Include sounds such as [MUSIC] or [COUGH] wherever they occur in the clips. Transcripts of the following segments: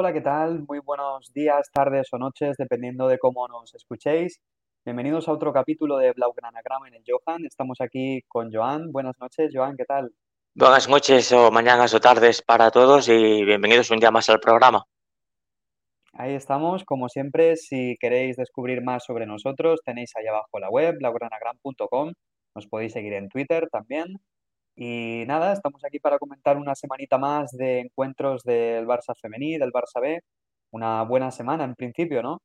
Hola, ¿qué tal? Muy buenos días, tardes o noches, dependiendo de cómo nos escuchéis. Bienvenidos a otro capítulo de Blaugranagram en el Johan. Estamos aquí con Joan. Buenas noches, Joan, ¿qué tal? Buenas noches o mañanas o tardes para todos y bienvenidos un día más al programa. Ahí estamos, como siempre, si queréis descubrir más sobre nosotros, tenéis ahí abajo la web, blaugranagram.com. Nos podéis seguir en Twitter también. Y nada, estamos aquí para comentar una semanita más de encuentros del Barça femení, del Barça B. Una buena semana en principio, ¿no?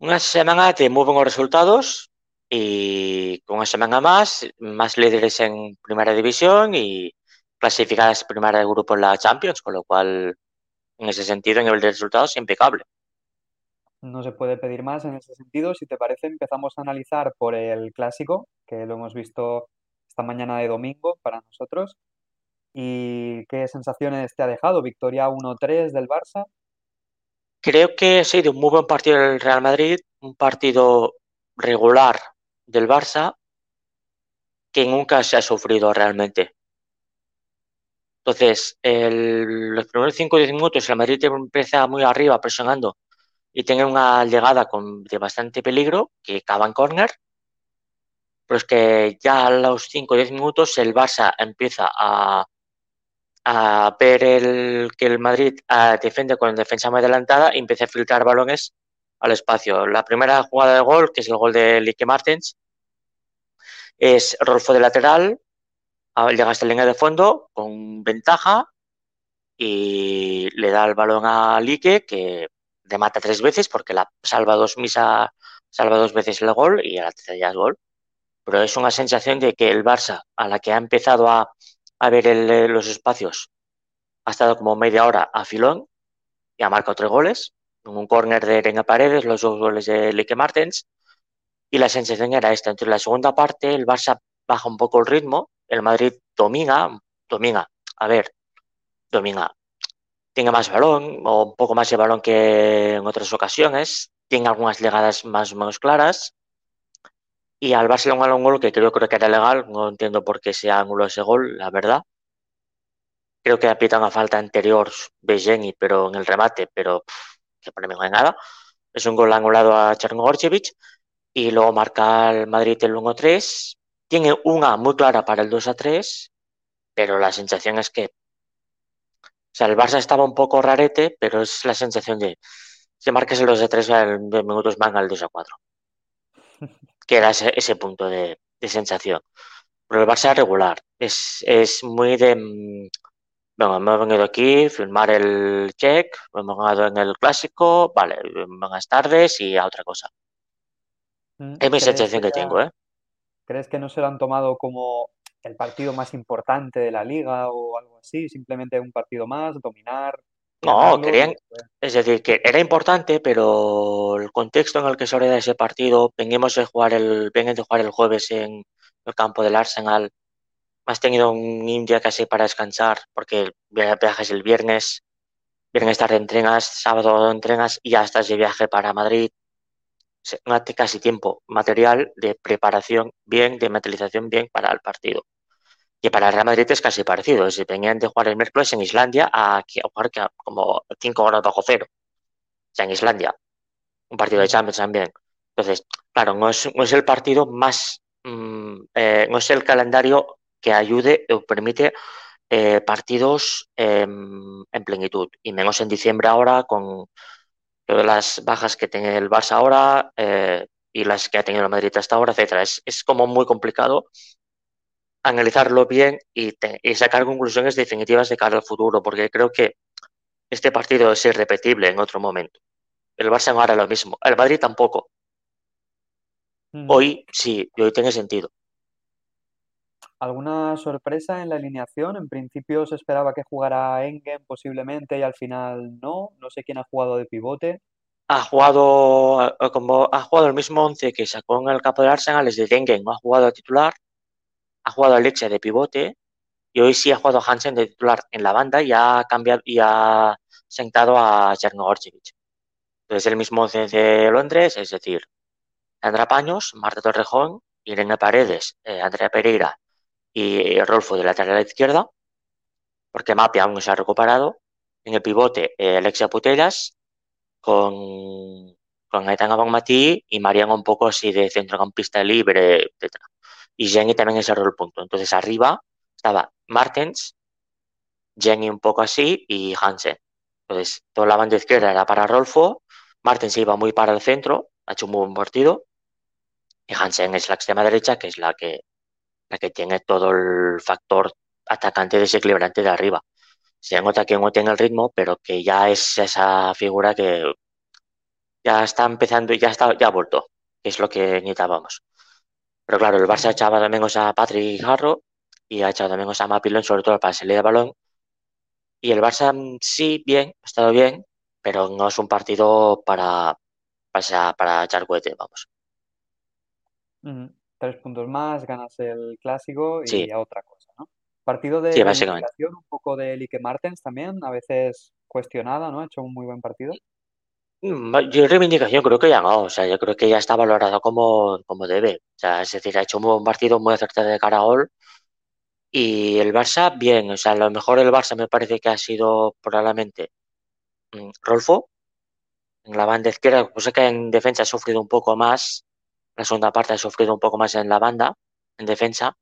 Una semana de muy buenos resultados y con una semana más, más líderes en primera división y clasificadas primera de grupo en la Champions, con lo cual, en ese sentido, en nivel de resultados, impecable. No se puede pedir más en ese sentido. Si te parece, empezamos a analizar por el clásico, que lo hemos visto esta mañana de domingo para nosotros. ¿Y qué sensaciones te ha dejado? Victoria 1-3 del Barça. Creo que ha sido un muy buen partido del Real Madrid, un partido regular del Barça que nunca se ha sufrido realmente. Entonces, el, los primeros 5 o 10 minutos el Madrid empieza muy arriba presionando y tiene una llegada con, de bastante peligro que acaba en córner pero es que ya a los 5 o 10 minutos el Barça empieza a, ver el, que el Madrid a, defiende con defensa muy adelantada y empieza a filtrar balones al espacio. La primera jugada de gol, que es el gol de Lique Martens, es Rolfo de lateral, llega hasta la línea de fondo con ventaja y le da el balón a Lique que remata tres veces porque la salva dos misa salva dos veces el gol y a la tercera ya es gol pero es una sensación de que el Barça, a la que ha empezado a, ver eh, los espacios, ha estado como media hora a filón y ha marcado tres goles, un córner de Reina Paredes, los dos goles de Lique Martens, y la sensación era esta. Entre la segunda parte, el Barça baja un poco el ritmo, el Madrid domina, domina, a ver, domina, tiene más balón, o un poco más de balón que en otras ocasiones, tiene algunas llegadas más o menos claras, y al Barcelona un gol que creo, creo que era legal, no entiendo por qué se anuló ese gol, la verdad. Creo que aprieta una falta anterior Bejeni, pero en el remate, pero que para mí no nada. Es un gol anulado a Chernogorchevich y luego marca el Madrid el 1-3. Tiene una muy clara para el 2-3, pero la sensación es que o sea, el Barça estaba un poco rarete, pero es la sensación de si marques el 2-3 en minutos van al 2-4 [LAUGHS] que era ese, ese punto de, de, sensación. Pero el Barça es regular, es, es muy de... Mm, bueno, hemos venido aquí, filmar el check, hemos ganado en el clásico, vale, buenas tardes y a otra cosa. Mm, es mi sensación que, que tengo, ¿eh? ¿Crees que no se lo han tomado como el partido más importante de la liga o algo así? Simplemente un partido más, dominar, no, querían, es decir, que era importante, pero el contexto en el que se da ese partido, venimos de jugar el, venimos de jugar el jueves en el campo del Arsenal, has tenido un día casi para descansar, porque viajes el viernes, viernes tarde entrenas, sábado entrenas y ya estás de viaje para Madrid. No hace casi tiempo material de preparación bien, de mentalización bien para el partido que para el Real Madrid es casi parecido. Si venían de jugar el miércoles en Islandia a, jugar como 5 horas bajo cero. O sea, en Islandia. Un partido de Champions también. Entonces, claro, no es, no es el partido más. Mmm, eh, no es el calendario que ayude o permite eh, partidos eh, en plenitud. Y menos en diciembre ahora, con todas las bajas que tiene el Barça ahora eh, y las que ha tenido el Madrid hasta ahora, etcétera. Es, es como muy complicado analizarlo bien y, te, y, sacar conclusiones definitivas de cara al futuro, porque creo que este partido es irrepetible en otro momento. El Barça no hará lo mismo, el Madrid tampoco. Mm. Hoy sí, hoy tiene sentido. ¿Alguna sorpresa en la alineación? En principio se esperaba que jugara Engen posiblemente y al final no. No sé quién ha jugado de pivote. Ha jugado como ha jugado el mismo once que sacó en el campo del Arsenal, es de Engen, no ha jugado a titular jugado a Leche de pivote y hoy sí ha jugado Hansen de titular en la banda y ha cambiado y ha sentado a Chernogorchevich. Entonces el mismo de Londres, es decir, Andra Paños, Marta Torrejón, Irene Paredes, eh, Andrea Pereira y Rolfo de lateral izquierda, porque Mapia aún se ha recuperado, en el pivote eh, Alexia Putellas con, con Aitana Bonmatí y Mariana un poco así de centrocampista libre, etc. Y Jenny también ese rol punto. Entonces arriba estaba Martens, Jenny un poco así y Hansen. Entonces toda la banda izquierda era para Rolfo, Martens iba muy para el centro, ha hecho un buen partido, y Hansen es la extrema derecha, que es la que, la que tiene todo el factor atacante desequilibrante de arriba. Se nota que no tiene el ritmo, pero que ya es esa figura que ya está empezando, ya está, ya ha vuelto, es lo que necesitábamos. Pero claro, el Barça ha echado también a Patrick Jarro y ha echado también a Mapilón, sobre todo para salir de balón. Y el Barça mm, sí, bien, ha estado bien, pero no es un partido para, para, para echar cohete, vamos. Tres puntos más, ganas el clásico y Sí, a otra cosa, ¿no? Partido de sí, un poco de Lique Martens también, a veces cuestionada, ¿no? Ha hecho un muy buen partido. Mm, Yo reivindicación creo que ya no, o sea, yo creo que ya está valorado como, como debe. O sea, es decir, ha hecho un buen partido muy acertado de cara a gol. Y el Barça, bien, o sea, lo mejor del Barça me parece que ha sido probablemente mm, Rolfo, en la banda izquierda, pues que en defensa ha sufrido un poco más, la segunda parte ha sufrido un poco más en la banda, en defensa,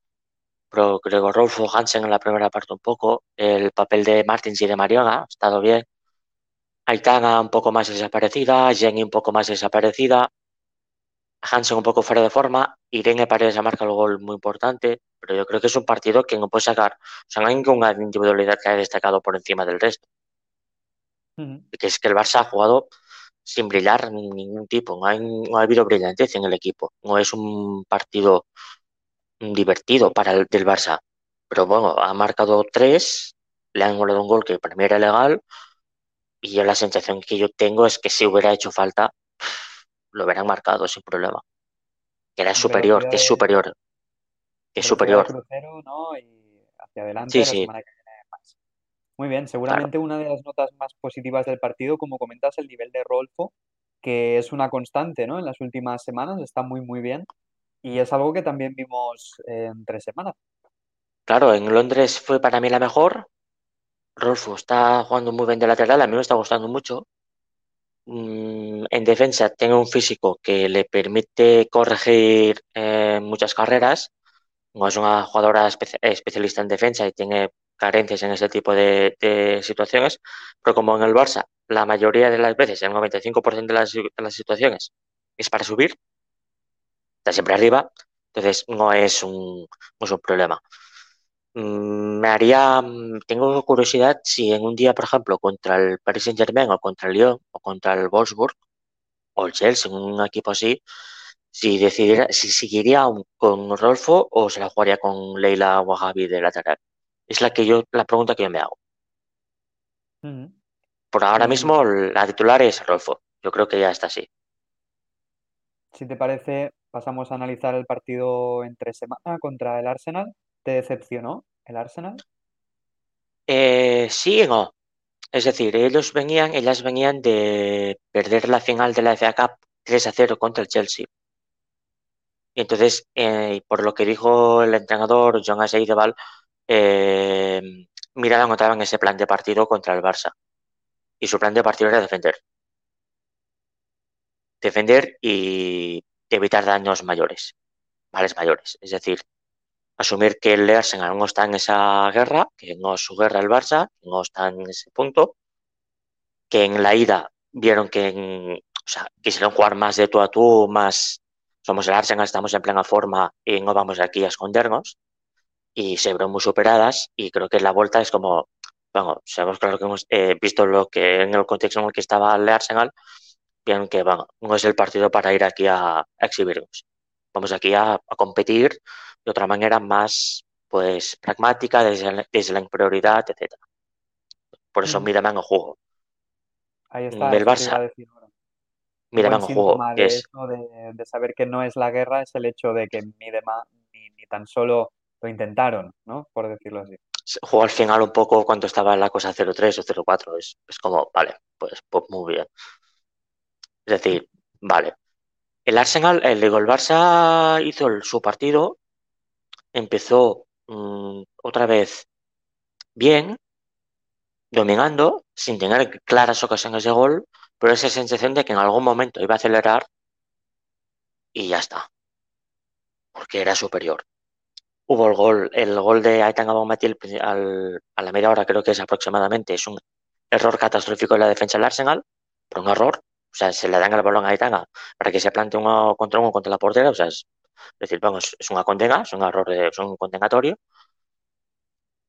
pero creo que Rolfo Hansen en la primera parte un poco, el papel de Martins y de Mariona ha estado bien, Aitana un poco más desaparecida, Jenny un poco más desaparecida, Hansen un poco fuera de forma, Irene Paredes ha marcado el gol muy importante, pero yo creo que es un partido que no puede sacar, o sea, no hay ninguna individualidad que haya destacado por encima del resto, que es que el Barça ha jugado sin brillar ni ningún tipo, no, hay, no ha habido brillantez en el equipo, no es un partido divertido para el del Barça, pero bueno, ha marcado tres, le han anulado un gol que para mí era legal, y yo la sensación que yo tengo es que si hubiera hecho falta, lo hubieran marcado sin problema, que era superior, que es superior, que es superior. crucero, ¿no? Y hacia adelante la sí, que más. Muy bien, claro. seguramente una de las notas más positivas del partido, como comentas, el nivel de Rolfo, que es una constante, ¿no? En las últimas semanas está muy, muy bien. Y es algo que también vimos en tres semanas. Claro, en Londres fue para mí la mejor. Rolfo está jugando muy bien de lateral, a mí me está gustando mucho. Mm, en defensa tiene un físico que le permite corregir eh, muchas carreras. No es una jugadora espe- especialista en defensa y tiene carencias en ese tipo de, de situaciones, pero como en el Barça, la mayoría de las veces, el 95% de las, de las situaciones, es para subir, está siempre arriba, entonces no es un, no es un problema. Mm, Me haría, mm, tengo curiosidad si en un día, por ejemplo, contra el Paris Saint-Germain o contra el Lyon o contra el Wolfsburg o el Chelsea, un equipo así, si decidiera, si seguiría con Rolfo o se la jugaría con Leila Wahabi de lateral. Es la que yo, la pregunta que yo me hago. Por ahora Em, mismo la titular es Rolfo. Yo creo que ya está así. si te parece, pasamos a analizar el partido entre semana contra el Arsenal. ¿Te decepcionó el Arsenal? Eh, sí y no. Es decir, ellos venían, ellas venían de perder la final de la FA Cup 3 a 0 contra el Chelsea. Y entonces, eh, por lo que dijo el entrenador John Aseideval, eh, miraban notaban ese plan de partido contra el Barça. Y su plan de partido era defender. Defender y evitar daños mayores, males mayores. Es decir, asumir que el Arsenal no está en esa guerra, que no es su guerra el Barça, no está en ese punto, que en la ida vieron que en- o sea, quisieron jugar más de tú a tú, más somos el Arsenal, estamos en plena forma y no vamos aquí a escondernos. y se vieron muy superadas y creo que la vuelta es como, bueno, sabemos claro que hemos eh, visto lo que en el contexto en el que estaba el Arsenal, bien que bueno, no es el partido para ir aquí a, a exhibirnos. Vamos aquí a, a competir de otra manera más pues pragmática, desde, la- desde la prioridad, etcétera. Por eso Ujú. mírame en juego. Ahí Mm, está, El Barça, en el juego, de es eso, de, de saber que no es la guerra, es el hecho de que ni, de ma- ni, ni tan solo lo intentaron, ¿no? Por decirlo así. jugó al final un poco cuando estaba en la cosa 0-3 o 0-4. Es, es como, vale, pues, pues muy bien. Es decir, vale, El Arsenal, el, el Barça hizo el- su partido, empezó mm, otra vez bien, dominando, sin tener claras ocasiones de gol, pero esa sensación de que en algún momento iba a acelerar y ya está, porque era superior. Hubo el gol, el gol de Aitanga Bonmati al, a la media hora, creo que es aproximadamente, es un error catastrófico de la defensa del Arsenal, por un error, o sea, se le dan el balón a Aitanga para que se plante uno contra uno contra la portera, o sea, es, decir, vamos, es una condena, es un error, de, es un condenatorio,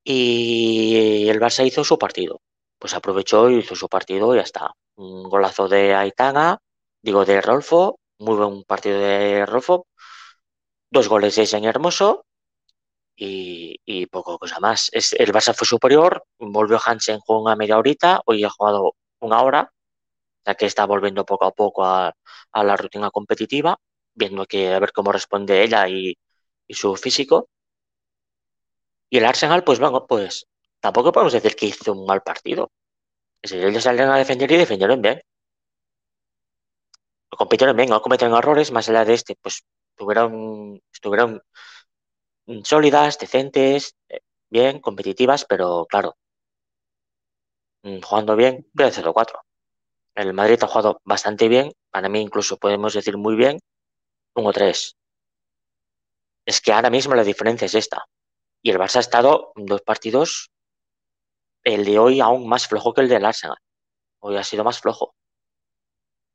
y el Barça hizo su partido. Pues aprovechó hizo su partido y ya está. Un golazo de Aitana, digo de Rolfo, muy buen partido de Rolfo, dos goles de Señor Hermoso y, y, poco cosa más. Es, el Barça fue superior, volvió Hansen con una media horita, hoy ha jugado una hora, ya que está volviendo poco a poco a la rutina competitiva, viendo que a ver cómo responde ella y, su físico. Y el Arsenal, pues bueno, pues tampoco podemos decir que hizo un mal partido. Decir, ellos salieron a defender y defendieron bien. Lo compitieron bien, no cometieron errores, más allá de este, pues estuvieron, estuvieron sólidas, decentes, eh, bien, competitivas, pero claro, mm, jugando bien, pierde 0-4. El Madrid ha jugado bastante bien, para mí incluso podemos decir muy bien, 1-3. Es que ahora mismo la diferencia es esta. Y el Barça ha estado dos partidos, el de hoy aún más flojo que el del Arsenal. Hoy ha sido más flojo.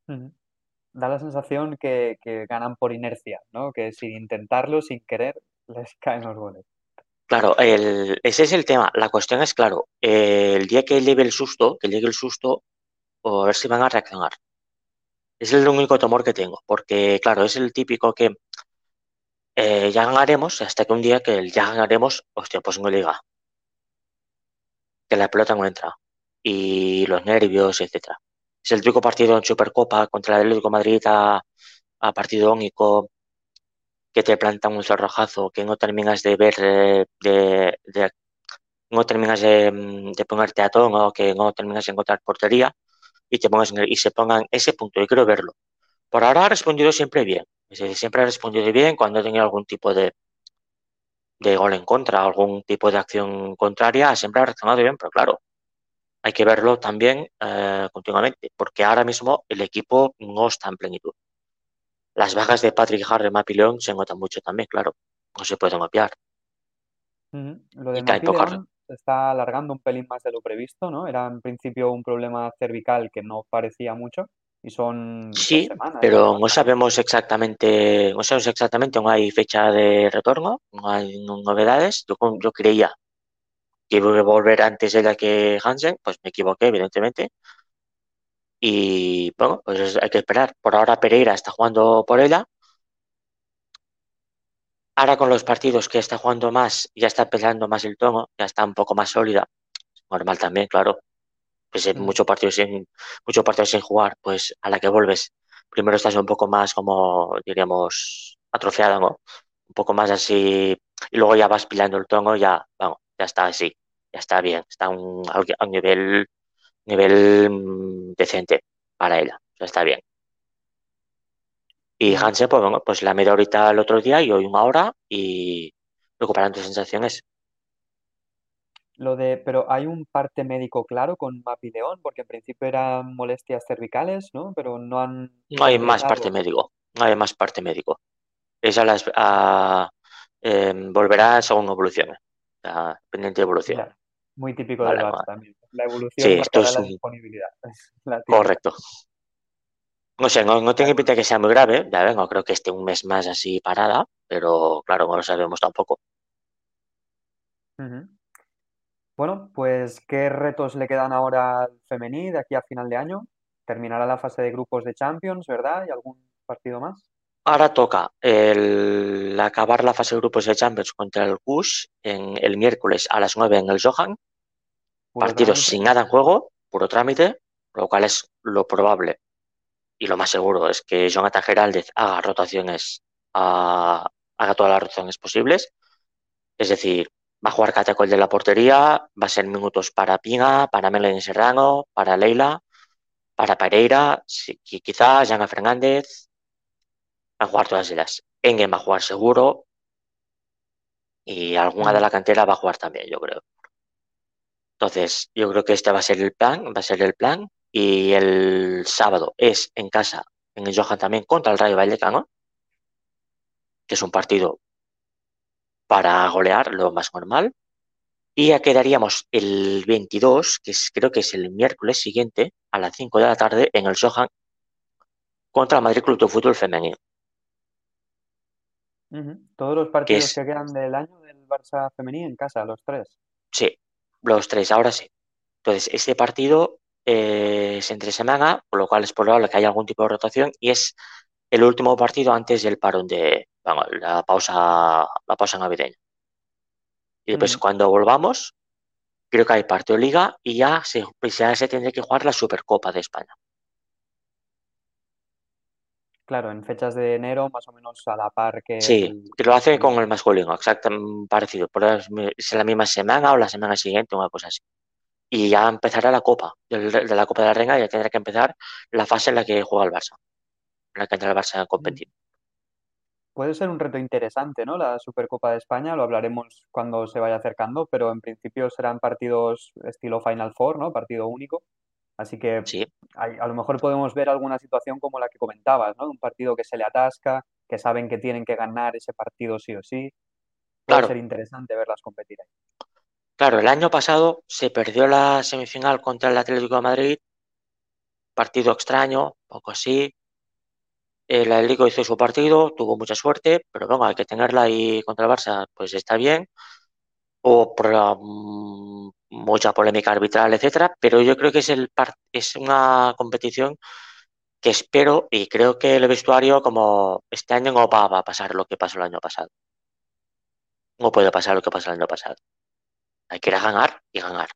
Da la sensación que, que, ganan por inercia, ¿no? Que sin intentarlo, sin querer, les [LAUGHS] caen los goles. Claro, el, ese es el tema. La cuestión es, claro, el día que llegue el susto, que llegue el susto, o a ver si van a reaccionar. Es el único temor que tengo, porque, claro, es el típico que eh, ya ganaremos hasta que un día que ya ganaremos, hostia, pues no liga. Que la pelota no entra. Y los nervios, etcétera. Es el típico partido en Supercopa contra el Atlético Madrid a, a, partido único que te plantan un cerrojazo, que no terminas de ver, eh, de, no terminas de, de, ponerte a tono, que no terminas de encontrar portería y te pongas y se pongan ese punto. Yo quiero verlo. Por ahora ha respondido siempre bien. Es decir, siempre ha respondido bien cuando ha tenido algún tipo de, de gol en contra, algún tipo de acción contraria, siempre ha reaccionado bien, pero claro, hay que verlo también eh, continuamente, porque ahora mismo el equipo no está en plenitud. Las bajas de Patrick Harry, Mapi León se notan mucho también, claro, no se pueden obviar. -huh. Lo de León se está alargando un pelín más de lo previsto, ¿no? Era en principio un problema cervical que no parecía mucho, y son sí, semanas, pero ¿no? no sabemos exactamente, no sabemos exactamente, no hay fecha de retorno, no hay novedades. Yo, yo creía que iba a volver antes de la que Hansen, pues me equivoqué, evidentemente. Y bueno, pues hay que esperar. Por ahora Pereira está jugando por ella. Ahora con los partidos que está jugando más, ya está empezando más el tono, ya está un poco más sólida. Normal también, claro pues en muchos partidos sin muchos partidos sin jugar, pues a la que vuelves, primero estás un poco más como diríamos atrofiada, ¿no? Un poco más así y luego ya vas pilando el tono, ya, vamos, ya está así, ya está bien, está a un, a un nivel nivel decente para ella, ya está bien. Y Hansen, pues bueno, pues la media horita el otro día y hoy una hora y recuperando sensaciones. Lo de, pero hay un parte médico claro con Mapi León, porque en principio eran molestias cervicales, ¿no? Pero no han. No hay más parte médico, no hay más parte médico. Esa las a, eh, volverá según evolucione, a, pendiente de evolución. Muy típico vale, del Barça también. La evolución sí, esto es la un... disponibilidad. [LAUGHS] La Correcto. No sé, no, no tengo pinta que sea muy grave, ya vengo, creo que esté un mes más así parada, pero claro, no lo sabemos tampoco. Uh -huh. Bueno, pues ¿qué retos le quedan ahora al femení de aquí a final de año? Terminará la fase de grupos de Champions, ¿verdad? ¿Y algún partido más? Ahora toca el acabar la fase de grupos de Champions contra el Kush en el miércoles a las 9 en el Johan. Partidos trámite. sin nada en juego, puro trámite, lo cual es lo probable y lo más seguro es que Jonathan Geraldez haga rotaciones, a, haga todas las rotaciones posibles. Es decir, va a jugar Catacol de la portería, va a ser minutos para Pina, para Melanie Serrano, para Leila, para Pereira, si, quizás Jana Fernández, van a jugar todas ellas. Engen va a jugar seguro y alguna de la cantera va a jugar también, yo creo. Entonces, yo creo que este va a ser el plan, va a ser el plan. Y el sábado es en casa, en el Johan también, contra el Rayo Vallecano, que es un partido para golear, lo más normal. Y ya quedaríamos el 22, que es, creo que es el miércoles siguiente, a las 5 de la tarde, en el Johan contra el Madrid Club de Fútbol Femenino. Todos los partidos que, quedan del año del Barça femenino en casa, los tres. Sí, los tres, ahora sí. Entonces, este partido eh, es entre semana, por lo cual es probable que haya algún tipo de rotación y es el último partido antes del parón de la pausa, la pausa navideña. Y después cuando volvamos, creo que hay partido de liga y ya se, ya se tendrá que jugar la Supercopa de España. Claro, en fechas de enero, más o menos a la par que. Sí, que lo hace con el masculino, exactamente parecido. Por es la misma semana o la semana siguiente, una cosa así. Y ya empezará la Copa, de, la Copa de la Reina, ya tendrá que empezar la fase en la que juega el Barça, en la que entra el Barça a competir. Puede ser un reto interesante, ¿no? La Supercopa de España, lo hablaremos cuando se vaya acercando, pero en principio serán partidos estilo Final Four, ¿no? Partido único. Así que a, lo mejor podemos ver alguna situación como la que comentabas, ¿no? Un partido que se le atasca, que saben que tienen que ganar ese partido sí o sí. Puede ser interesante verlas competir ahí. Claro, el año pasado se perdió la semifinal contra el Atlético de Madrid, partido extraño, poco así. El Atlético hizo su partido, tuvo mucha suerte, pero bueno, hay que tenerla ahí contra el Barça, pues está bien. O por, mm, mucha polémica arbitral, etcétera, pero yo creo que es, el es una competición que espero y creo que el vestuario, como este año no va, a pasar lo que pasó el año pasado. No puede pasar lo que pasó el año pasado. Hay que ir a ganar y ganar.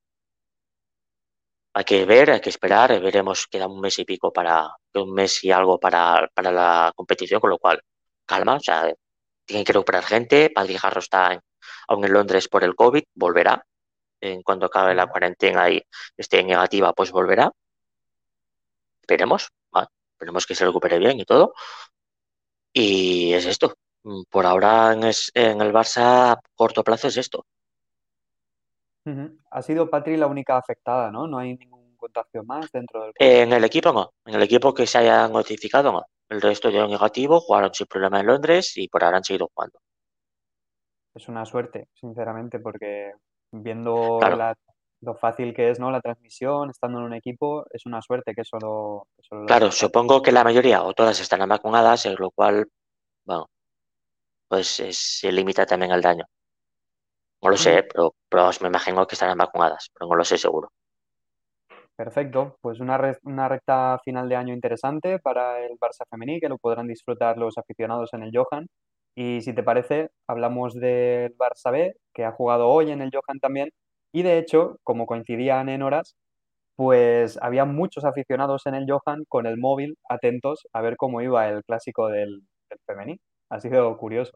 Hay que ver, hay que esperar, veremos, queda un mes y pico para, un mes y algo para, para la competición, con lo cual, calma, o sea, tienen que recuperar gente, Padre Jarro está aún en Londres por el COVID, volverá, en cuanto acabe la cuarentena y esté negativa, pues volverá. Esperemos, esperemos que se recupere bien y todo. Y es esto. Por ahora en, el Barça a corto plazo es esto. Ha sido Patri la única afectada, ¿no? No hay ningún contagio más dentro del. en el equipo no. En el equipo que se haya notificado no. El resto dio negativo, jugaron sin problema en Londres y por ahora han seguido jugando. Es una suerte, sinceramente, porque viendo lo fácil que es ¿no? la transmisión, estando en un equipo, es una suerte que solo... claro, supongo que la mayoría o todas están vacunadas, en lo cual, bueno, pues se limita también al daño. No lo sé, pero, pero, me imagino que estarán vacunadas, pero no lo sé seguro. Perfecto, pues una, una recta final de año interesante para el Barça Femení, que lo podrán disfrutar los aficionados en el Johan. Y si te parece, hablamos del Barça B, que ha jugado hoy en el Johan también. Y de hecho, como coincidían en horas, pues había muchos aficionados en el Johan con el móvil atentos a ver cómo iba el clásico del, femení. Ha sido curioso.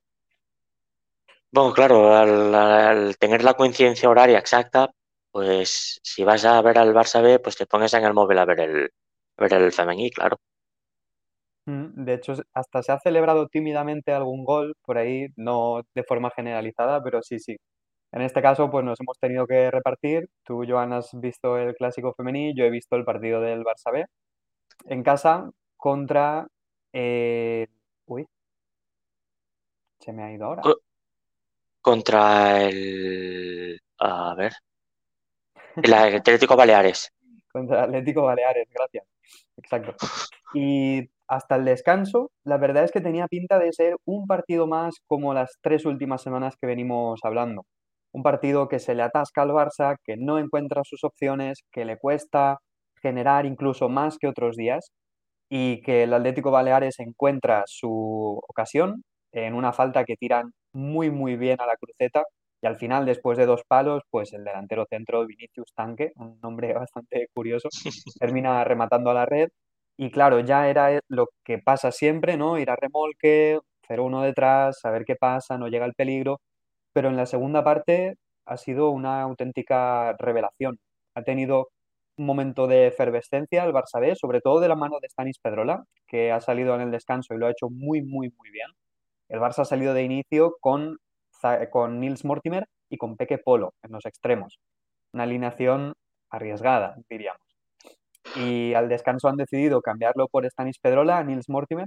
Bueno, claro, al, tener la coincidencia horaria exacta, pues si vas a ver al Barça B, pues te pones en el móvil a ver el, a ver el femení, claro. Mm, de hecho, hasta se ha celebrado tímidamente algún gol por ahí, no de forma generalizada, pero sí, sí. En este caso, pues nos hemos tenido que repartir. Tú, Joan, has visto el clásico femení, yo he visto el partido del Barça B en casa contra... Eh, uy, se me ha ido ahora. Contra el... A ver. El Atlético Baleares. [LAUGHS] Contra el Atlético Baleares, gracias. Exacto. Y hasta el descanso, la verdad es que tenía pinta de ser un partido más como las tres últimas semanas que venimos hablando. Un partido que se le atasca al Barça, que no encuentra sus opciones, que le cuesta generar incluso más que otros días y que el Atlético Baleares encuentra su ocasión en una falta que tiran muy muy bien a la cruceta y al final después de dos palos pues el delantero centro Vinicius Tanque, un nombre [LAUGHS] bastante curioso, [LAUGHS] termina rematando a la red y claro, ya era lo que pasa siempre, ¿no? Ir a remolque, 0-1 detrás, saber qué pasa, no llega el peligro. Pero en la segunda parte ha sido una auténtica revelación. Ha tenido un momento de efervescencia el Barça B, sobre todo de la mano de Stanis Pedrola, que ha salido en el descanso y lo ha hecho muy, muy, muy bien. El Barça ha salido de inicio con, con Nils Mortimer y con Peque Polo en los extremos. una alineación arriesgada, diríamos. Y al descanso han decidido cambiarlo por Stanis Pedrola a Nils Mortimer.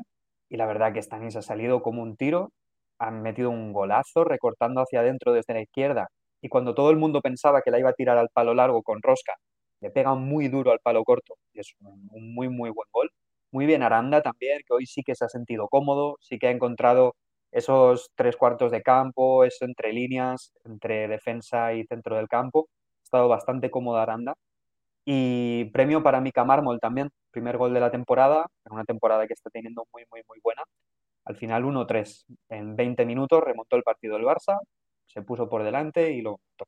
Y la verdad que Stanis ha salido como un tiro. Han metido un golazo recortando hacia adentro desde la izquierda. Y cuando todo el mundo pensaba que la iba a tirar al palo largo con rosca, le pega muy duro al palo corto. Y es un, muy, muy buen gol. Muy bien Aranda también, que hoy sí que se ha sentido cómodo, sí que ha encontrado esos tres cuartos de campo, eso entre líneas, entre defensa y centro del campo. Ha estado bastante cómodo Aranda. Y premio para Mika Mármol también, primer gol de la temporada, en una temporada que está teniendo muy, muy, muy buena. Al final 1-3. En 20 minutos remontó el partido del Barça, se puso por delante y lo montó.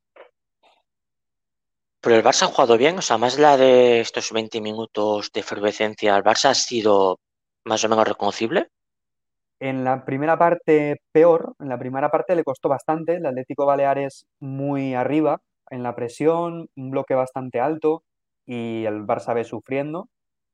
Pero el Barça ha jugado bien, o sea, más la de estos 20 minutos de efervescencia, ¿el Barça ha sido más o menos reconocible? En la primera parte peor, en la primera parte le costó bastante, el Atlético Baleares muy arriba, en la presión, un bloque bastante alto y el Barça ve sufriendo.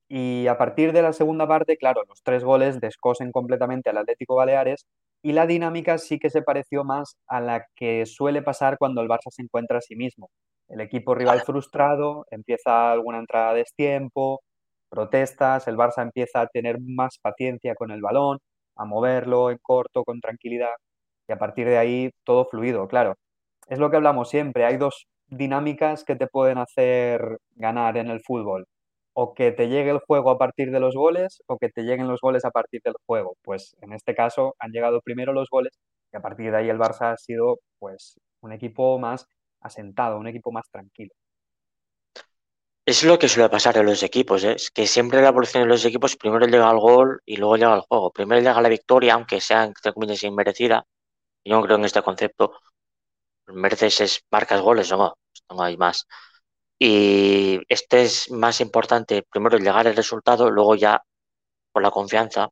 Y a partir de la segunda parte, claro, los tres goles descosen completamente al Atlético Baleares y la dinámica sí que se pareció más a la que suele pasar cuando el Barça se encuentra a sí mismo. El equipo rival frustrado, empieza alguna entrada de destiempo, protestas, el Barça empieza a tener más paciencia con el balón, a moverlo en corto, con tranquilidad, y a partir de ahí todo fluido, claro. Es lo que hablamos siempre, hay dos dinámicas que te pueden hacer ganar en el fútbol. O que te llegue el juego a partir de los goles o que te lleguen los goles a partir del juego. Pues en este caso han llegado primero los goles y a partir de ahí el Barça ha sido pues un equipo más asentado, un equipo más tranquilo. Es lo que suele pasar en los equipos, ¿eh? es que siempre la evolución de los equipos primero llega al gol y luego llega al juego. Primero llega la victoria, aunque sea entre comillas inmerecida. Yo no creo en este concepto. Mereces es marcas goles, no, no hay más. Y este es más importante, primero llegar al resultado, luego ya por la confianza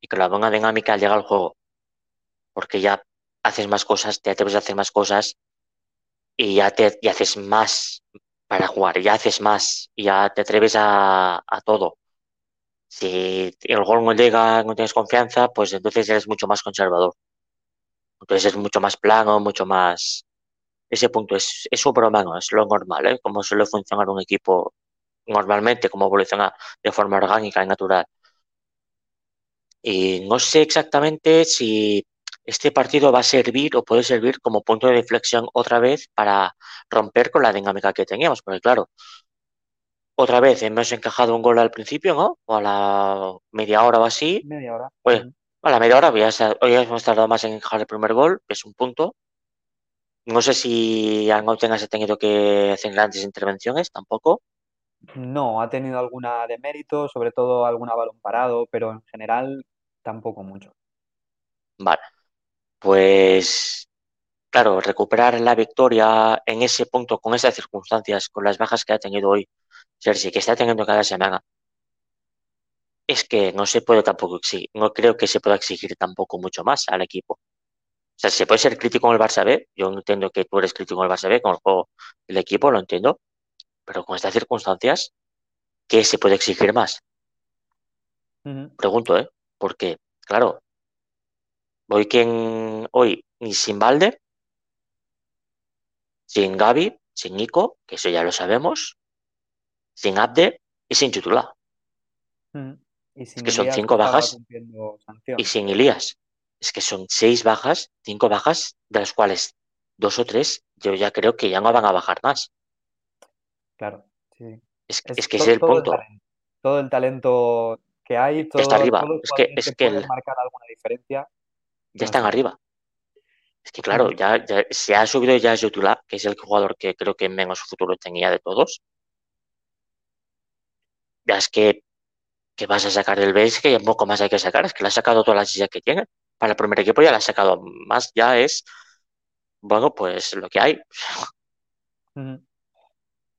y que la buena dinámica llega al juego. Porque ya haces más cosas, te atreves a hacer más cosas y ya te y haces más para jugar, ya haces más, ya te atreves a, todo. Si el gol no llega, no tienes confianza, pues entonces eres mucho más conservador. Entonces es mucho más plano, mucho más... Ese punto es, es súper humano, es lo normal, ¿eh? Como suele funcionar un equipo normalmente, como evoluciona de forma orgánica y natural. Y no sé exactamente si este partido va a servir o puede servir como punto de reflexión otra vez para romper con la dinámica que teníamos, porque claro, otra vez hemos encajado un gol al principio, ¿no? O a la media hora o así. Media hora. Pues, a la media hora, hoy hemos tardado más en encajar el primer gol, es un punto. No sé si Arnautenas ha tenido que hacer grandes intervenciones, tampoco. No, ha tenido alguna de mérito, sobre todo alguna balón parado, pero en general tampoco mucho. Vale. Pues claro, recuperar la victoria en ese punto, con esas circunstancias, con las bajas que ha tenido hoy Jersey, que está teniendo cada semana, es que no se puede tampoco exigir, no creo que se pueda exigir tampoco mucho más al equipo. O sea, se puede ser crítico con el Barça B, yo entiendo que tú eres crítico con el Barça B, con el juego del equipo, lo entiendo, pero con estas circunstancias, ¿qué se puede exigir más? Pregunto, ¿eh? Porque, claro, voy quien hoy ni sin Valde, sin Gaby, sin Nico, que eso ya lo sabemos, sin Abde y sin Chutula. es que son cinco bajas y sin Elías. Es que son seis bajas, cinco bajas, de las cuales dos o tres yo ya creo que ya no van a bajar más. Claro, sí. Es, es, que ese es el punto. todo el talento que hay, todo, está arriba. es que, es que el... marcar alguna diferencia. Ya están arriba. Es que claro, ya, ya, se ha subido ya Yotula, que es el jugador que creo que menos futuro tenía de todos. Ya es que, que vas a sacar del base, que un poco más hay que sacar, es que le ha sacado todas las sillas que tiene. Para el primer equipo ya le ha sacado más, ya es, bueno, pues lo que hay.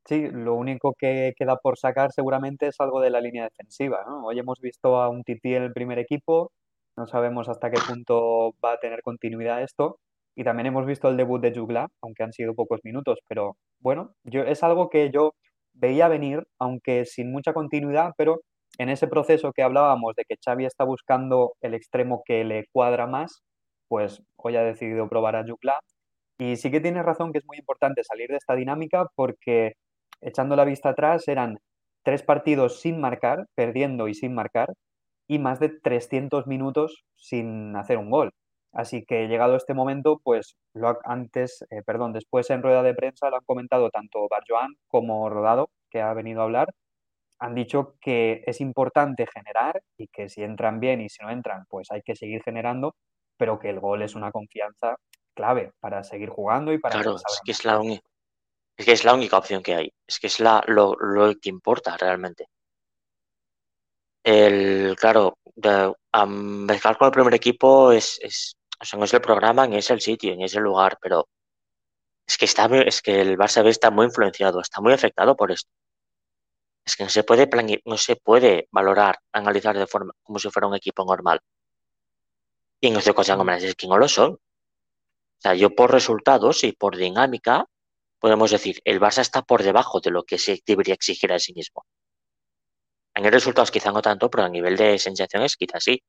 Sí, lo único que queda por sacar seguramente es algo de la línea defensiva, ¿no? Hoy hemos visto a un Titi en el primer equipo, no sabemos hasta qué punto va a tener continuidad esto, y también hemos visto el debut de Jugla, aunque han sido pocos minutos, pero bueno, yo, es algo que yo veía venir, aunque sin mucha continuidad, pero en ese proceso que hablábamos de que Xavi está buscando el extremo que le cuadra más, pues hoy ha decidido probar a Jugla. Y sí que tienes razón que es muy importante salir de esta dinámica porque echando la vista atrás eran tres partidos sin marcar, perdiendo y sin marcar, y más de 300 minutos sin hacer un gol. Así que llegado este momento, pues lo antes, eh, perdón, después en rueda de prensa lo han comentado tanto Barjoan como Rodado, que ha venido a hablar, han dicho que es importante generar y que si entran bien y si no entran, pues hay que seguir generando, pero que el gol es una confianza clave para seguir jugando y para... Claro, es que es la, es que es la única opción que hay, es que es la, lo, lo que importa realmente. El, claro, de, mezclar con el primer equipo es, es, o sea, no es el programa, ni es el sitio, ni es el lugar, pero es que está es que el Barça B está muy influenciado, está muy afectado por esto. Es que no se puede no se puede valorar, analizar de forma como si fuera un equipo normal. Y en este caso es que no lo son. O sea, yo por resultados y por dinámica podemos decir, el Barça está por debajo de lo que se debería exigir a sí mismo. En el resultados quizá no tanto, pero a nivel de sensaciones quizá sí.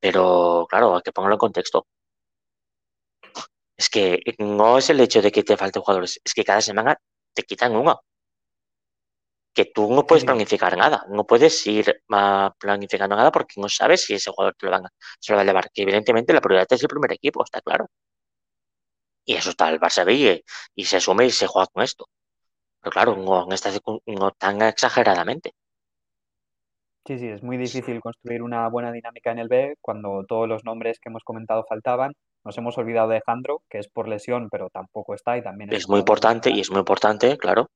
Pero claro, hay que ponerlo en contexto. Es que no es el hecho de que te falten jugadores, es que cada semana te quitan uno. Que tú no puedes planificar nada, no puedes ir planificando nada porque no sabes si ese jugador te lo, van a, se lo va a llevar. Que evidentemente la prioridad es el primer equipo, está claro. Y eso está el Barça y, se asume y se juega con esto. Pero claro, no, no tan exageradamente. Sí, sí, es muy difícil construir una buena dinámica en el B cuando todos los nombres que hemos comentado faltaban. Nos hemos olvidado de Alejandro, que es por lesión, pero tampoco está y también es, muy importante y es muy importante, claro.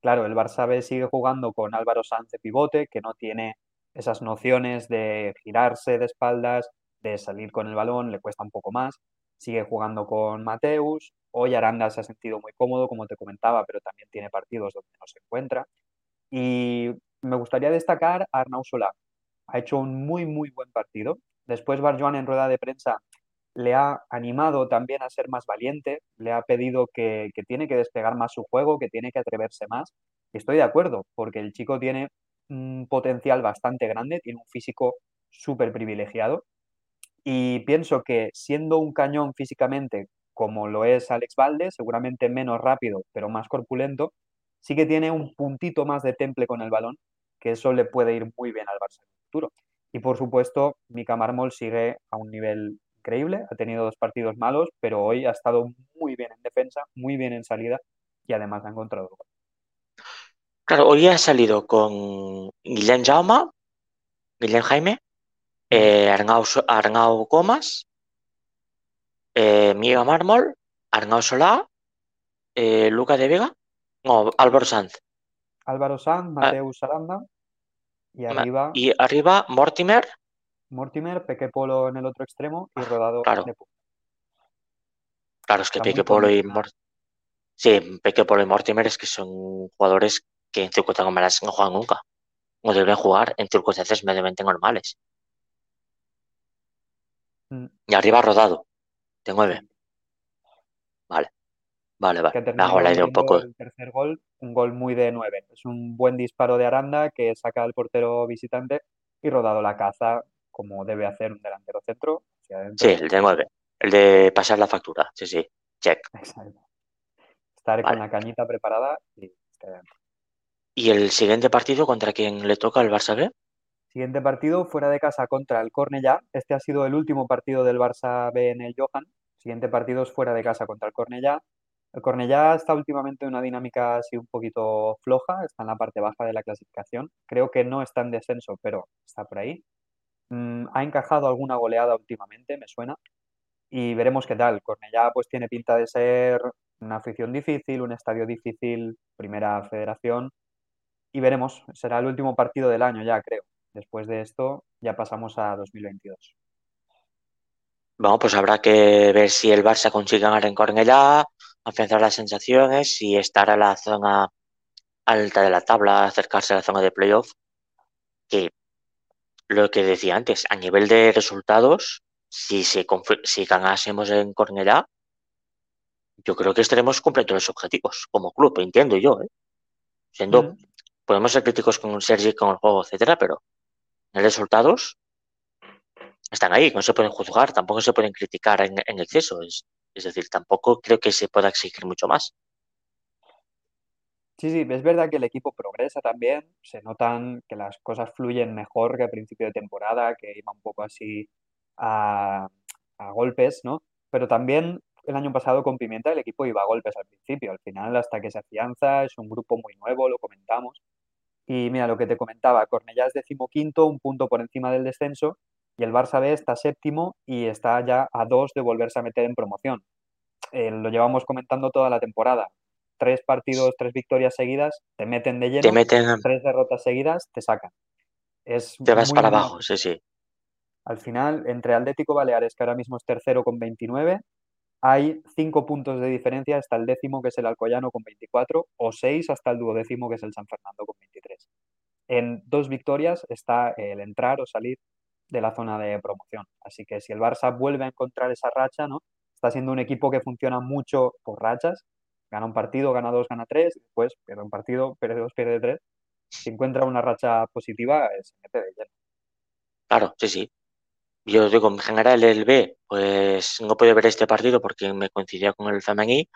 Claro, el Barça B sigue jugando con Álvaro Sánchez de pivote, que no tiene esas nociones de girarse de espaldas, de salir con el balón, le cuesta un poco más. Sigue jugando con Mateus. Hoy Aranda se ha sentido muy cómodo, como te comentaba, pero también tiene partidos donde no se encuentra. Y me gustaría destacar a Arnau Solá. Ha hecho un muy, muy buen partido. Después Barjoan en rueda de prensa le ha animado también a ser más valiente, le ha pedido que, tiene que despegar más su juego, que tiene que atreverse más. Y estoy de acuerdo, porque el chico tiene un potencial bastante grande, tiene un físico súper privilegiado. Y pienso que siendo un cañón físicamente, como lo es Alex Valde, seguramente menos rápido, pero más corpulento, sí que tiene un puntito más de temple con el balón que eso le puede ir muy bien al Barça en el futuro. Y por supuesto, Mika Marmol sigue a un nivel increíble, ha tenido dos partidos malos, pero hoy ha estado muy bien en defensa, muy bien en salida y además ha encontrado gol. Claro, hoy ha salido con Guillén Jauma, Guillén Jaime, eh, Arnau, Arnau Gomas, eh, Mika Marmol, Arnau Solá, eh, Luca de Vega, no, Álvaro Sanz. Álvaro Sanz, ah. Mateus Aranda y arriba. Y arriba Mortimer. Mortimer, Peque Polo en el otro extremo y rodado claro. Claro, es que Peque Polo y Mortimer. Sí, Peque Polo y Mortimer es que son jugadores que en circunstancias no juegan nunca. No deben jugar en circunstancias mediamente normales. Mm. Y arriba rodado, de nueve. Vale. Vale, vale. Que hago la idea un poco. El tercer gol, un gol muy de nueve. Es un buen disparo de Aranda que saca al portero visitante y rodado la caza como debe hacer un delantero centro. Sí, el de nueve. El de pasar la factura. Sí, sí. Check. Exacto. Estar con la cañita preparada y ¿Y el siguiente partido contra quién le toca al Barça B? Siguiente partido fuera de casa contra el Cornellá. Este ha sido el último partido del Barça B en el Johan. Siguiente partido es fuera de casa contra el Cornellá. El Cornellá está últimamente en una dinámica así un poquito floja, está en la parte baja de la clasificación. Creo que no está en descenso, pero está por ahí. Mm, ha encajado alguna goleada últimamente, me suena. Y veremos qué tal. Cornellá pues tiene pinta de ser una afición difícil, un estadio difícil, primera federación. Y veremos, será el último partido del año ya, creo. Después de esto ya pasamos a 2022. Bueno, pues habrá que ver si el Barça consigue ganar en Cornellá, afianzar las sensaciones y estar a la zona alta de la tabla, acercarse a la zona de playoff, que lo que decía antes, a nivel de resultados, si, se, si ganásemos en Cornellá, yo creo que estaremos cumpliendo los objetivos como club, entiendo yo. ¿eh? Siendo, podemos ser críticos con Sergi, con el juego, etcétera, pero resultados están ahí, no se pueden juzgar, tampoco se pueden criticar en, exceso. Es, es decir, tampoco creo que se pueda exigir mucho más. Sí, sí, es verdad que el equipo progresa también, se notan que las cosas fluyen mejor que a principio de temporada, que iba un poco así a, a golpes, ¿no? Pero también el año pasado con Pimienta el equipo iba a golpes al principio, al final hasta que se afianza, es un grupo muy nuevo, lo comentamos. Y mira, lo que te comentaba, Cornellá es decimoquinto, un punto por encima del descenso, y el Barça B está séptimo y está ya a dos de volverse a meter en promoción. Eh, lo llevamos comentando toda la temporada tres partidos, tres victorias seguidas, te meten de lleno, Te meten, tres derrotas seguidas, te sacan. Es te vas para abajo, sí, sí. Al final, entre Atlético Baleares, que ahora mismo es tercero con 29, hay cinco puntos de diferencia hasta el décimo, que es el Alcoyano con 24, o seis hasta el duodécimo, que es el San Fernando con 23. En dos victorias está el entrar o salir de la zona de promoción. Así que si el Barça vuelve a encontrar esa racha, ¿no? Está siendo un equipo que funciona mucho por rachas Gana un partido, gana dos, gana tres, después pierde un partido, pierde dos, pierde tres. Si encuentra una racha positiva, eh, se mete de lleno. Claro, sí, sí. Yo digo, en general el B, pues no puede ver este partido porque me coincidía con el femení.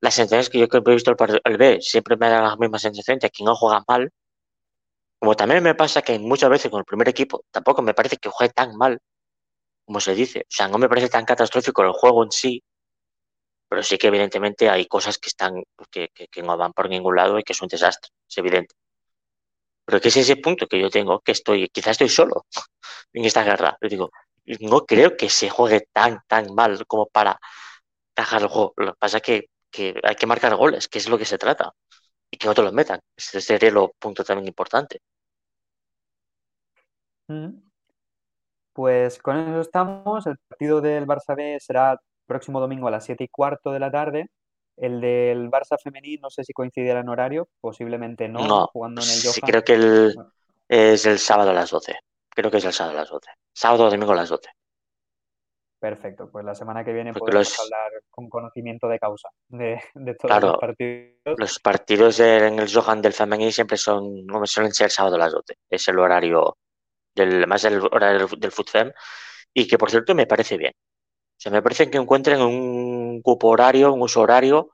La sensación es que yo que he visto el, el B siempre me da la misma sensación de que no juega mal. Como también me pasa que muchas veces con el primer equipo tampoco me parece que juegue tan mal como se dice. O sea, no me parece tan catastrófico el juego en sí, pero sí que evidentemente hay cosas que están que, que, que, no van por ningún lado y que es un desastre, es evidente. Pero que es ese punto que yo tengo, que estoy, quizás estoy solo en esta guerra. Yo digo, no creo que se juegue tan, tan mal como para cajar el juego. Lo que pasa es que, que hay que marcar goles, que es lo que se trata, y que no te los metan. Ese sería el punto también importante. Pues con eso estamos. El partido del Barça B será próximo domingo a las 7 y cuarto de la tarde. El del Barça femení, no sé si coincidirá en horario, posiblemente no, no jugando en el sí, creo que el, es el sábado a las 12. Creo que es el sábado a las 12. Sábado o domingo a las 12. Perfecto, pues la semana que viene Porque podemos los... hablar con conocimiento de causa de, de todos claro, los partidos. Los partidos en el Johan del femení siempre son, suelen ser el sábado a las 12. Es el horario, del, más el horario del, FUTFEM y que por cierto me parece bien. O sea, me parece que encuentren un cupo horario, un uso horario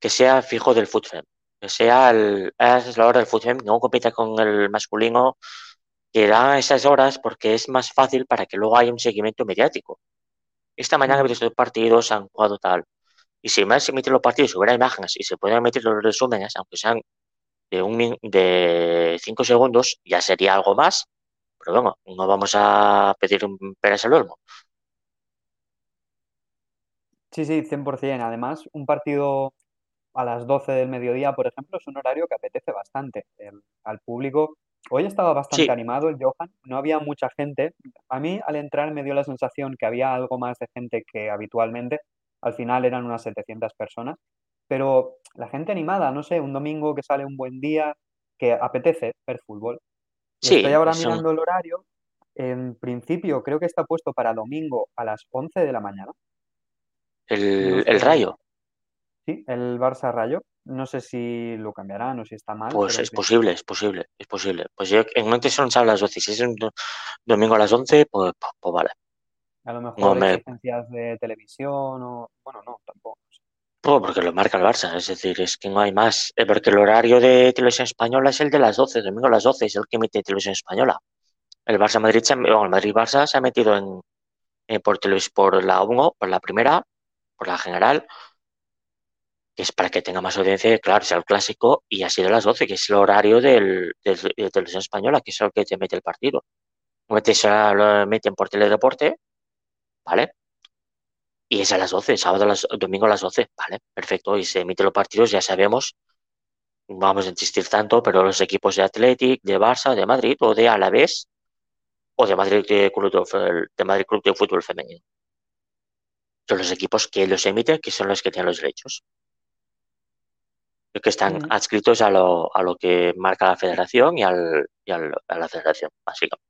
que sea fijo del FUTFEM, que sea el, es la hora del FUTFEM, no compita con el masculino, que da esas horas porque es más fácil para que luego haya un seguimiento mediático. Esta mañana he visto partidos, han jugado tal. Y si más se emiten los partidos, hubiera imágenes y se pueden emitir los resúmenes, aunque sean de un de cinco segundos, ya sería algo más. Pero bueno, no vamos a pedir un peras al olmo. Sí, sí, 100%. Además, un partido a las 12 del mediodía, por ejemplo, es un horario que apetece bastante el, al público. Hoy estaba bastante Sí. animado el Johan, no había mucha gente. A mí al entrar me dio la sensación que había algo más de gente que habitualmente. Al final eran unas 700 personas, pero la gente animada, no sé, un domingo que sale un buen día, que apetece ver fútbol. Y estoy Sí, ahora mirando el horario. En principio creo que está puesto para domingo a las 11 de la mañana. No el, sé, el Rayo, sí, el Barça Rayo. No sé si lo cambiarán o si está mal, pues en es posible, es posible, es posible. Pues yo en mente son sábado a las 12, si es un do- domingo a las 11, pues, pues, pues vale. a lo No mejor me, exigencias de televisión o... Bueno, no, tampoco. pues porque lo marca el Barça, es decir, es que no hay más. Eh, Porque el horario de televisión española es el de las 12, domingo a las 12, es el que emite televisión española. El Barça Madrid, se bueno, el Madrid Barça se ha metido en, eh, por, televis- por la 1, por la primera, por la general, que es para que tenga más audiencia, claro, sea el clásico, y ha sido las 12, que es el horario del, del- de televisión española, que es el que te mete el partido. A- lo meten por teledeporte, ¿vale? Y es a las 12, sábado a las, domingo a las 12, ¿vale? Perfecto, y se emiten los partidos, ya sabemos, vamos a insistir tanto, pero los equipos de Athletic, de Barça, de Madrid o de Alavés o de Madrid Club de, de Madrid Club de Fútbol Femenino. Son los equipos que los emiten, que son los que tienen los derechos. Que están adscritos a lo, a lo que marca la federación y, al, y al, a la federación, básicamente.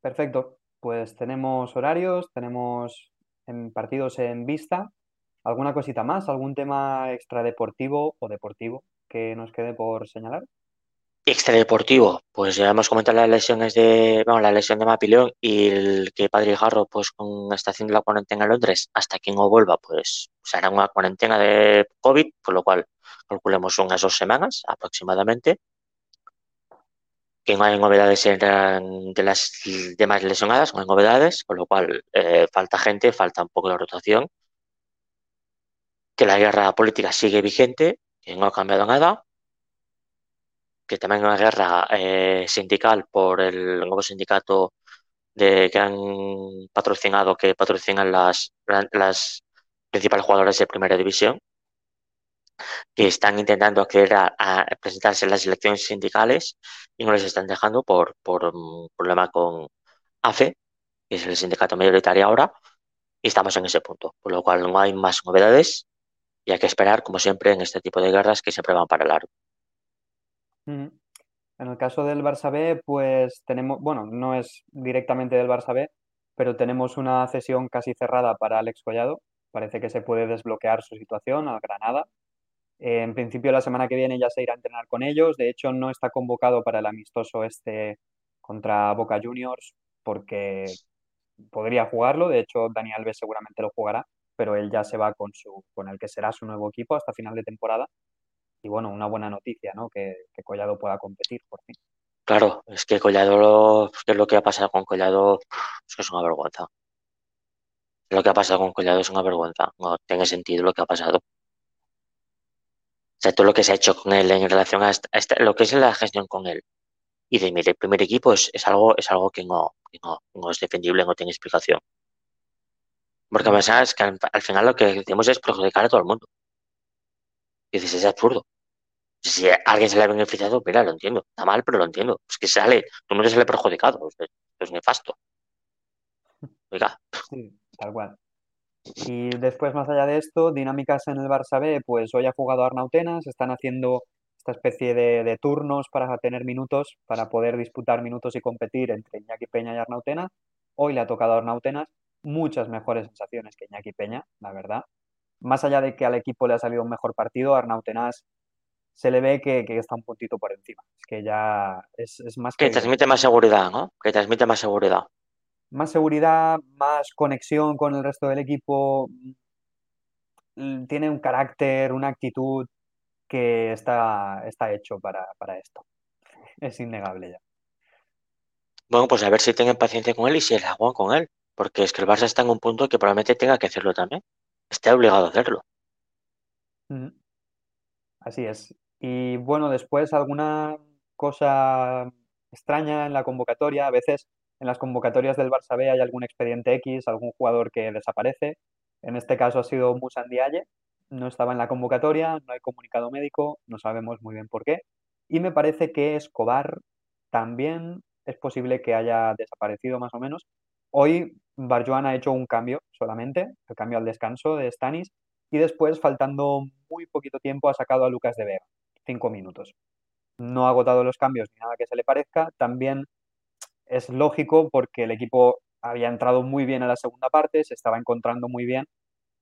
Perfecto. Pues tenemos horarios, tenemos en partidos en vista. ¿Alguna cosita más? ¿Algún tema extradeportivo o deportivo que nos quede por señalar? Extradeportivo, pues ya hemos comentado las lesiones de, bueno, la lesión de Mapileón y el que Padre Jarro, pues está haciendo la cuarentena en Londres, hasta que no vuelva, pues será una cuarentena de COVID, con lo cual calculemos unas dos semanas aproximadamente. Que no hay novedades de las demás lesionadas, no hay novedades, con lo cual eh, falta gente, falta un poco de rotación. Que la guerra política sigue vigente, que no ha cambiado nada que también una guerra eh, sindical por el nuevo sindicato de, que han patrocinado, que patrocinan las, principales jugadores de primera división, que están intentando acceder a, presentarse en las elecciones sindicales y no les están dejando por, por un problema con AFE, que es el sindicato mayoritario ahora, y estamos en ese punto, por lo cual no hay más novedades y hay que esperar, como siempre, en este tipo de guerras que siempre van para largo. En el caso del Barça B, pues tenemos, bueno, no es directamente del Barça B, pero tenemos una cesión casi cerrada para Alex Collado. Parece que se puede desbloquear su situación al Granada. En principio la semana que viene ya se irá a entrenar con ellos. De hecho, no está convocado para el amistoso este contra Boca Juniors porque podría jugarlo. De hecho, Dani Alves seguramente lo jugará, pero él ya se va con, su, con el que será su nuevo equipo hasta final de temporada y bueno, una buena noticia, ¿no? Que, Collado pueda competir por fin. Claro, es que Collado, lo, es lo que ha pasado con Collado es que es una vergüenza. Lo que ha pasado con Collado es una vergüenza. No tiene sentido lo que ha pasado. O sea, todo lo que se ha hecho con él en relación a, lo que es la gestión con él y de mi primer equipo es, algo es algo que no, no, es defendible, no tiene explicación. Porque me sabes que al, al, final lo que decimos es perjudicar a todo el mundo. Y dices, es absurdo. Si alguien se le ha beneficiado, mira, lo entiendo. Está mal, pero lo entiendo. Es que sale, tú no sale perjudicado. Es, nefasto. Oiga. Sí, tal cual. Y después, más allá de esto, dinámicas en el Barça B, pues hoy ha jugado Arnautenas, están haciendo esta especie de, turnos para tener minutos, para poder disputar minutos y competir entre Iñaki Peña y Arnautenas. Hoy le ha tocado a Arnautenas muchas mejores sensaciones que Iñaki Peña, la verdad más allá de que al equipo le ha salido un mejor partido, Arnautenas se le ve que, está un puntito por encima. Es que ya es, más que... Que transmite más seguridad, ¿no? Que transmite más seguridad. Más seguridad, más conexión con el resto del equipo. Mm, tiene un carácter, una actitud que está, está hecho para, esto. Es innegable ya. Bueno, pues a ver si tienen paciencia con él y si es agua con él. Porque es que el Barça está en un punto que probablemente tenga que hacerlo también esté obligado a hacerlo. Así es. Y bueno, después alguna cosa extraña en la convocatoria. A veces en las convocatorias del Barça B hay algún expediente X, algún jugador que desaparece. En este caso ha sido Musa Ndiaye. No estaba en la convocatoria, no hay comunicado médico, no sabemos muy bien por qué. Y me parece que Escobar también es posible que haya desaparecido más o menos. Hoy Barjuan ha hecho un cambio solamente, el cambio al descanso de Stanis, y después, faltando muy poquito tiempo, ha sacado a Lucas de Vega, cinco minutos. No ha agotado los cambios ni nada que se le parezca. También es lógico porque el equipo había entrado muy bien a la segunda parte, se estaba encontrando muy bien.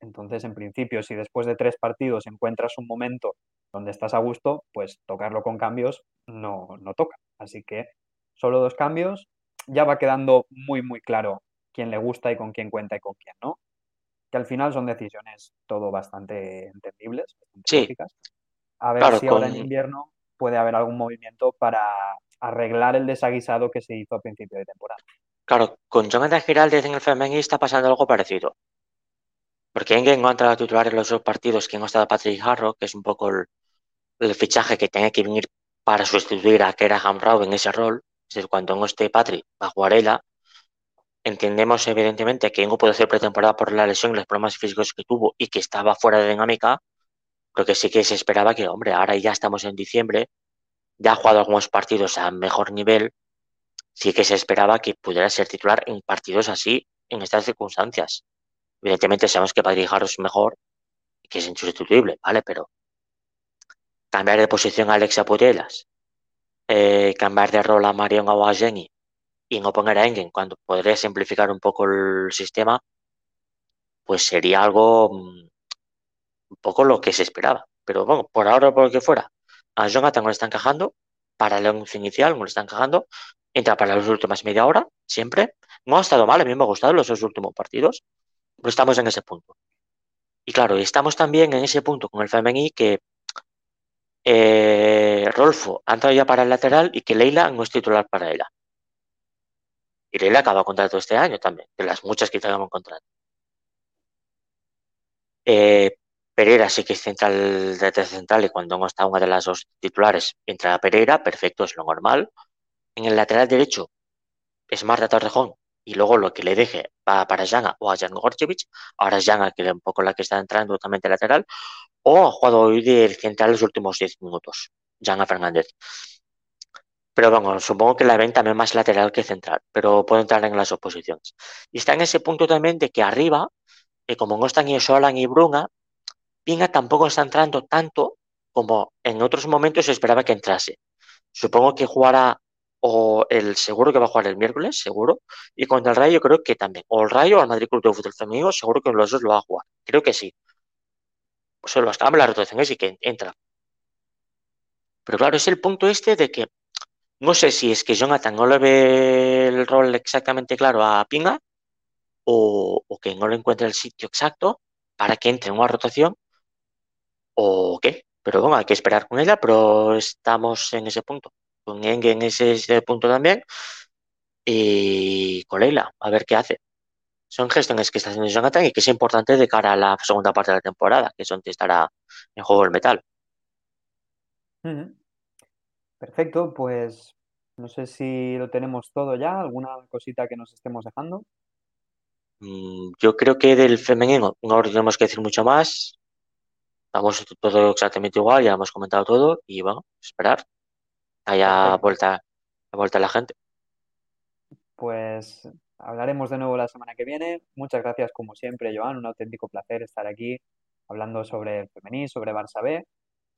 Entonces, en principio, si después de tres partidos encuentras un momento donde estás a gusto, pues tocarlo con cambios no, no toca. Así que solo dos cambios. Ya va quedando muy, muy claro quién le gusta y con quién cuenta y con quién no. Que al final son decisiones todo bastante entendibles, sí. A ver si ahora en invierno puede haber algún movimiento para arreglar el desaguisado que se hizo a principio de temporada. Claro, con Jonathan Giraldez en el femenino está pasando algo parecido. Porque en no ha entrado a titular en los dos partidos que no estado Patrick Harrow, que es un poco el, fichaje que tiene que venir para sustituir a Keraham Rao en ese rol. Es decir, cuando no esté Patrick, va a jugar ella. Entendemos evidentemente que no puede hacer pretemporada por la lesión y los problemas físicos que tuvo y que estaba fuera de dinámica, pero que sí que se esperaba que, hombre, ahora ya estamos en diciembre, ya ha jugado algunos partidos a mejor nivel, sí que se esperaba que pudiera ser titular en partidos así, en estas circunstancias. Evidentemente sabemos que Padre Jarro es mejor y que es insustituible, ¿vale? Pero cambiar de posición a Alexa Putelas, eh, cambiar de rol a Marion Awajeni, y no poner a Engen cuando podría simplificar un poco el sistema, pues sería algo mm, un poco lo que se esperaba. Pero bueno, por ahora, por lo que fuera, a Jonathan no le está encajando, para el once inicial, no le están cagando, entra para las últimas media hora, siempre. No ha estado mal, a mí me ha gustado los dos últimos partidos, pero estamos en ese punto. Y claro, estamos también en ese punto con el femení que eh, Rolfo ha entrado ya para el lateral y que Leila no es titular para ella. Y Leila acaba contrato este año también, de las muchas que acabamos contrato. Eh, Pereira sí que es central de central y cuando no está una de las dos titulares entra Pereira, perfecto, es lo normal. En el lateral derecho es Marta Torrejón y luego lo que le deje va para Jana o a Jan Gorchevich. Ahora es Jana, que es un poco la que está entrando totalmente lateral, o ha jugado hoy de central los últimos 10 minutos, Jana Fernández. Pero bueno, supongo que la ven también más lateral que central, pero puede entrar en las oposiciones. Y está en ese punto también de que arriba, que como no están ni Sola ni Bruna, Pinga tampoco está entrando tanto como en otros momentos se esperaba que entrase. Supongo que jugará o el seguro que va a jugar el miércoles, seguro, y contra el Rayo creo que también, o el Rayo o el Madrid Club de Fútbol Femenino, seguro que los dos lo va a jugar, creo que sí. O sea, los cambios, la rotación es y que entra. Pero claro, es el punto este de que no sé si es que Jonathan no le ve el rol exactamente claro a Pinga o, que no le encuentra el sitio exacto para que entre en una rotación o qué. Pero bueno, hay que esperar con ella, pero estamos en ese punto con Enge en ese, punto también y con Leila, a ver qué hace. Son gestiones que está haciendo Jonathan y que es importante de cara a la segunda parte de la temporada, que es donde estará en juego el metal. Perfecto, pues no sé si lo tenemos todo ya, alguna cosita que nos estemos dejando. Mm, yo creo que del femenino no tenemos que decir mucho más. Estamos todo exactamente igual, ya hemos comentado todo y bueno, esperar haya vuelta, vuelta la gente. Pues hablaremos de nuevo la semana que viene. Muchas gracias como siempre, Joan. Un auténtico placer estar aquí hablando sobre el femení, sobre Barça B.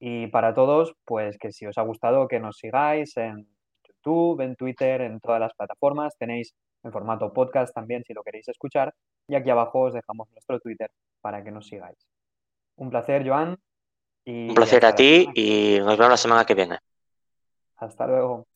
Y para todos, pues que si os ha gustado, que nos sigáis en YouTube, en Twitter, en todas las plataformas. Tenéis en formato podcast también si lo queréis escuchar. Y aquí abajo os dejamos nuestro Twitter para que nos sigáis. Un placer, Joan. Un placer a ti y nos vemos la semana que viene. Hasta luego.